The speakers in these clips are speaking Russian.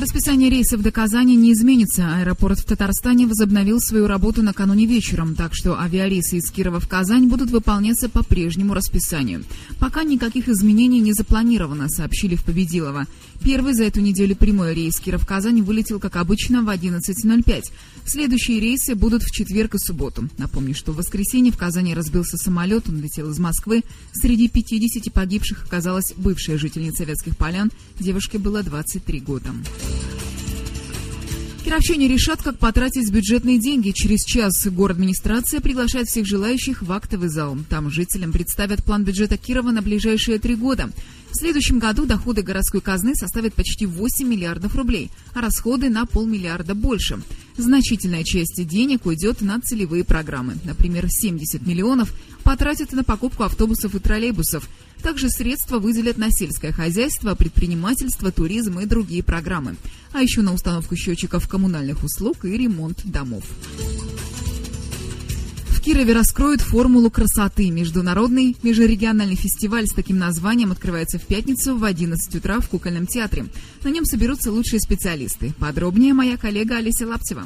Расписание рейсов до Казани не изменится. Аэропорт в Татарстане возобновил свою работу накануне вечером, так что авиарейсы из Кирова в Казань будут выполняться по прежнему расписанию. Пока никаких изменений не запланировано, сообщили в Победилово. Первый за эту неделю прямой рейс Киров-Казань вылетел, как обычно, в 11.05. Следующие рейсы будут в четверг и субботу. Напомню, что в воскресенье в Казани разбился самолет, он летел из Москвы. Среди 50 погибших оказалась бывшая жительница Советских Полян. Девушке было 23 года. Кировчане решат, как потратить бюджетные деньги. Через час город администрация приглашает всех желающих в актовый зал. Там жителям представят план бюджета Кирова на ближайшие три года. В следующем году доходы городской казны составят почти 8 миллиардов рублей, а расходы на полмиллиарда больше. Значительная часть денег уйдет на целевые программы. Например, 70 миллионов потратят на покупку автобусов и троллейбусов. Также средства выделят на сельское хозяйство, предпринимательство, туризм и другие программы. А еще на установку счетчиков коммунальных услуг и ремонт домов. Кирове раскроют формулу красоты. Международный межрегиональный фестиваль с таким названием открывается в пятницу в 11 утра в Кукольном театре. На нем соберутся лучшие специалисты. Подробнее моя коллега Олеся Лаптева.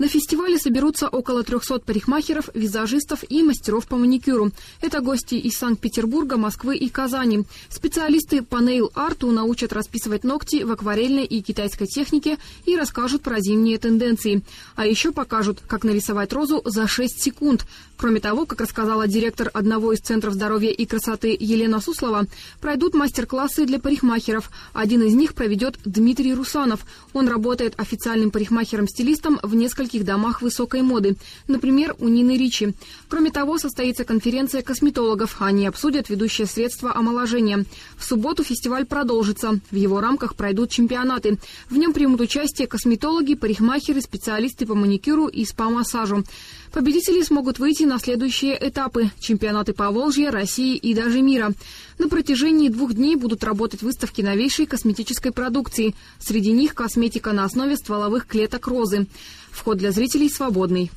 На фестивале соберутся около 300 парикмахеров, визажистов и мастеров по маникюру. Это гости из Санкт-Петербурга, Москвы и Казани. Специалисты по нейл-арту научат расписывать ногти в акварельной и китайской технике и расскажут про зимние тенденции. А еще покажут, как нарисовать розу за 6 секунд. Кроме того, как рассказала директор одного из центров здоровья и красоты Елена Суслова, пройдут мастер-классы для парикмахеров. Один из них проведет Дмитрий Русанов. Он работает официальным парикмахером-стилистом в нескольких нескольких домах высокой моды, например, у Нины Ричи. Кроме того, состоится конференция косметологов. Они обсудят ведущие средства омоложения. В субботу фестиваль продолжится. В его рамках пройдут чемпионаты. В нем примут участие косметологи, парикмахеры, специалисты по маникюру и спа-массажу. Победители смогут выйти на следующие этапы – чемпионаты по Волжье, России и даже мира. На протяжении двух дней будут работать выставки новейшей косметической продукции. Среди них косметика на основе стволовых клеток розы. Вход для зрителей свободный.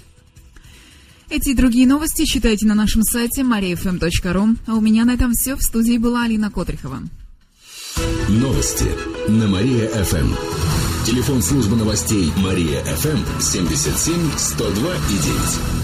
Эти и другие новости читайте на нашем сайте mariafm.ru. А у меня на этом все. В студии была Алина Котрихова. Новости на Мария-ФМ. Телефон службы новостей Мария-ФМ 77 102 и 9.